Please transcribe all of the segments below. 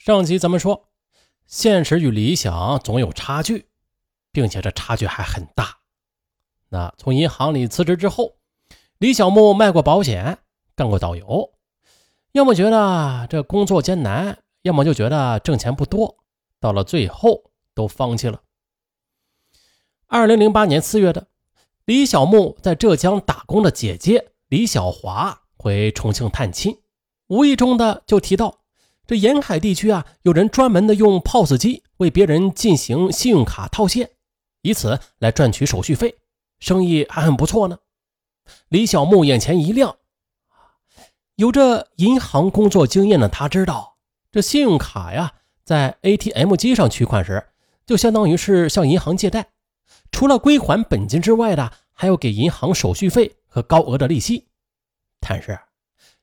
上集咱们说，现实与理想总有差距，并且这差距还很大。那从银行里辞职之后，李小木卖过保险，干过导游，要么觉得这工作艰难，要么就觉得挣钱不多，到了最后都放弃了。二零零八年四月的，李小木在浙江打工的姐姐李小华回重庆探亲，无意中的就提到。这沿海地区啊，有人专门的用 POS 机为别人进行信用卡套现，以此来赚取手续费，生意还很不错呢。李小木眼前一亮，有着银行工作经验的他知道，这信用卡呀，在 ATM 机上取款时，就相当于是向银行借贷，除了归还本金之外的，还要给银行手续费和高额的利息。但是，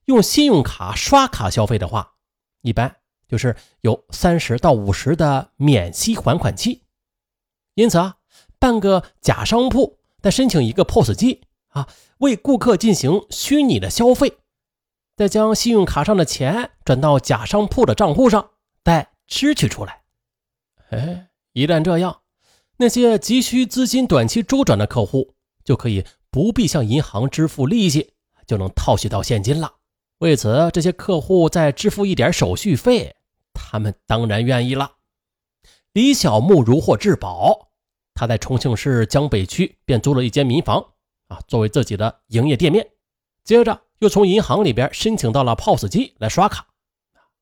用信用卡刷卡消费的话，一般就是有三十到五十的免息还款期，因此啊，办个假商铺，再申请一个 POS 机啊，为顾客进行虚拟的消费，再将信用卡上的钱转到假商铺的账户上，再支取出来。哎，一旦这样，那些急需资金短期周转的客户就可以不必向银行支付利息，就能套取到现金了。为此，这些客户再支付一点手续费，他们当然愿意了。李小木如获至宝，他在重庆市江北区便租了一间民房，啊，作为自己的营业店面。接着又从银行里边申请到了 POS 机来刷卡。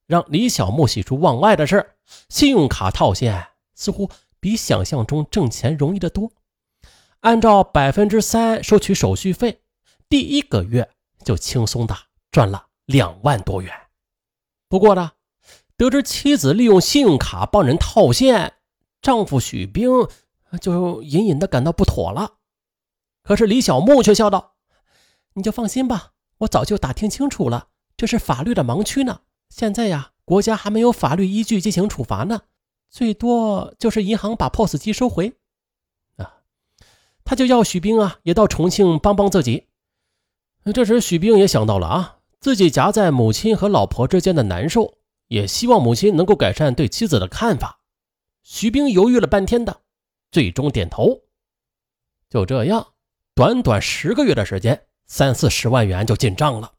让李小木喜出望外的是，信用卡套现似乎比想象中挣钱容易得多。按照百分之三收取手续费，第一个月就轻松的。赚了两万多元，不过呢，得知妻子利用信用卡帮人套现，丈夫许兵就隐隐的感到不妥了。可是李小木却笑道：“你就放心吧，我早就打听清楚了，这是法律的盲区呢。现在呀，国家还没有法律依据进行处罚呢，最多就是银行把 POS 机收回。”啊，他就要许兵啊，也到重庆帮帮自己。这时许兵也想到了啊。自己夹在母亲和老婆之间的难受，也希望母亲能够改善对妻子的看法。徐兵犹豫了半天的，最终点头。就这样，短短十个月的时间，三四十万元就进账了。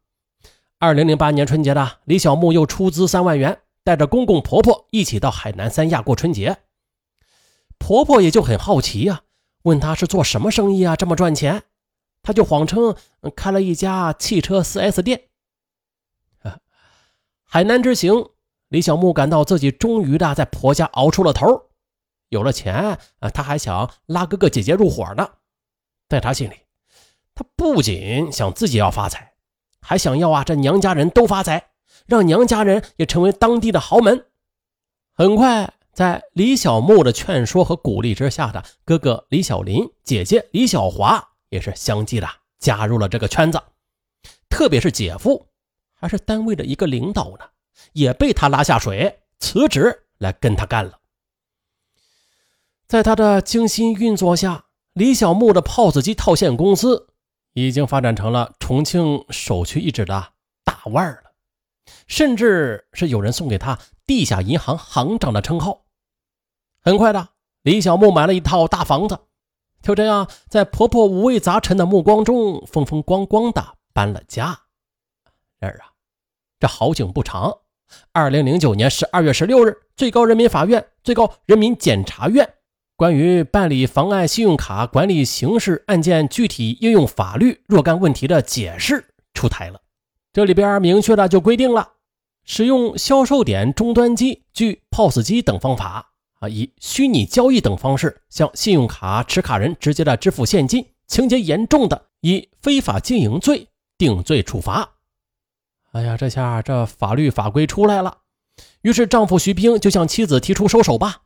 二零零八年春节的，李小木又出资三万元，带着公公婆婆一起到海南三亚过春节。婆婆也就很好奇呀，问他是做什么生意啊，这么赚钱？他就谎称开了一家汽车 4S 店。海南之行，李小木感到自己终于的在婆家熬出了头，有了钱啊，他还想拉哥哥姐姐入伙呢。在他心里，他不仅想自己要发财，还想要啊这娘家人都发财，让娘家人也成为当地的豪门。很快，在李小木的劝说和鼓励之下，的哥哥李小林、姐姐李小华也是相继的加入了这个圈子，特别是姐夫。还是单位的一个领导呢，也被他拉下水，辞职来跟他干了。在他的精心运作下，李小木的 POS 机套现公司已经发展成了重庆首屈一指的大腕了，甚至是有人送给他“地下银行行长”的称号。很快的，李小木买了一套大房子，就这样在婆婆五味杂陈的目光中，风风光光的搬了家。然而啊，这好景不长。二零零九年十二月十六日，最高人民法院、最高人民检察院关于办理妨碍信用卡管理刑事案件具体应用法律若干问题的解释出台了。这里边明确的就规定了，使用销售点终端机、据 POS 机等方法啊，以虚拟交易等方式向信用卡持卡人直接的支付现金，情节严重的，以非法经营罪定罪处罚。哎呀，这下这法律法规出来了，于是丈夫徐兵就向妻子提出收手吧。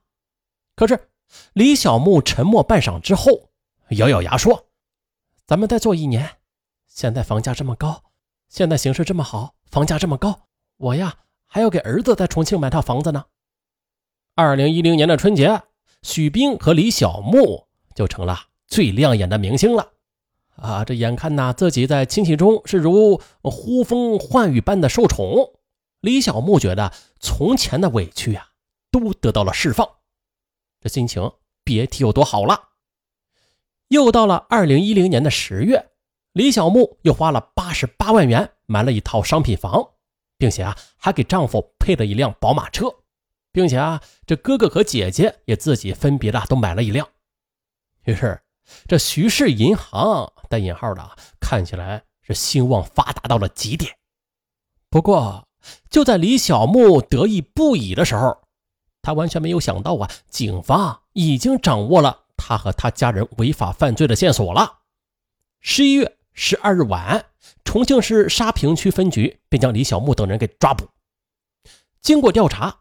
可是李小木沉默半晌之后，咬咬牙说：“咱们再做一年。现在房价这么高，现在形势这么好，房价这么高，我呀还要给儿子在重庆买套房子呢。”二零一零年的春节，许兵和李小木就成了最亮眼的明星了。啊，这眼看呐，自己在亲戚中是如呼风唤雨般的受宠，李小木觉得从前的委屈呀都得到了释放，这心情别提有多好了。又到了二零一零年的十月，李小木又花了八十八万元买了一套商品房，并且啊还给丈夫配了一辆宝马车，并且啊这哥哥和姐姐也自己分别的都买了一辆。于是，这徐氏银行（带引号的）看起来是兴旺发达到了极点。不过，就在李小木得意不已的时候，他完全没有想到啊，警方已经掌握了他和他家人违法犯罪的线索了。十一月十二日晚，重庆市沙坪区分局便将李小木等人给抓捕。经过调查，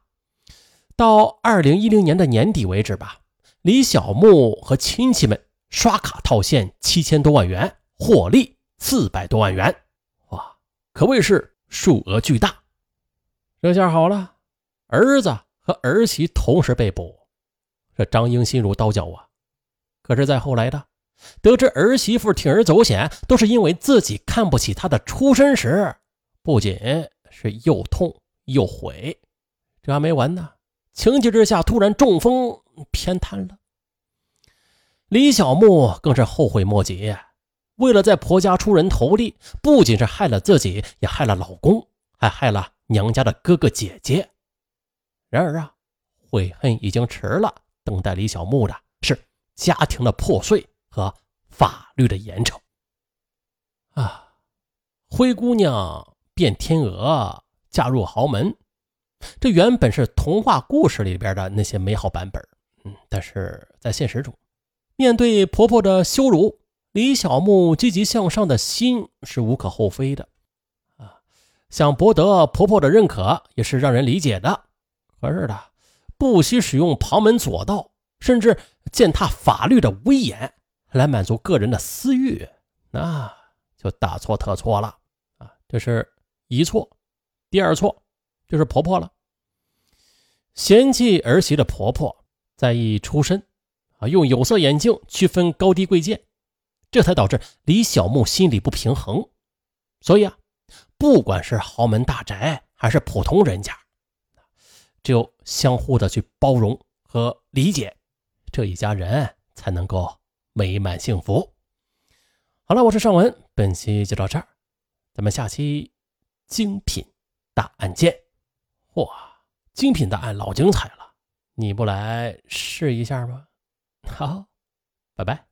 到二零一零年的年底为止吧。李小木和亲戚们刷卡套现七千多万元，获利四百多万元，哇，可谓是数额巨大。这下好了，儿子和儿媳同时被捕，这张英心如刀绞啊！可是，在后来的得知儿媳妇铤而走险都是因为自己看不起她的出身时，不仅是又痛又悔。这还没完呢，情急之下突然中风。偏瘫了，李小木更是后悔莫及。为了在婆家出人头地，不仅是害了自己，也害了老公，还害了娘家的哥哥姐姐。然而啊，悔恨已经迟了，等待李小木的是家庭的破碎和法律的严惩。啊，灰姑娘变天鹅，嫁入豪门，这原本是童话故事里边的那些美好版本。嗯，但是在现实中，面对婆婆的羞辱，李小木积极向上的心是无可厚非的，啊，想博得婆婆的认可也是让人理解的。可是的，不惜使用旁门左道，甚至践踏法律的威严来满足个人的私欲，那就大错特错了啊！这是一错，第二错就是婆婆了，嫌弃儿媳的婆婆。在意出身，啊，用有色眼镜区分高低贵贱，这才导致李小木心里不平衡。所以啊，不管是豪门大宅还是普通人家，只有相互的去包容和理解，这一家人才能够美满幸福。好了，我是尚文，本期就到这儿，咱们下期精品大案件。嚯，精品大案老精彩了。你不来试一下吗？好，拜拜。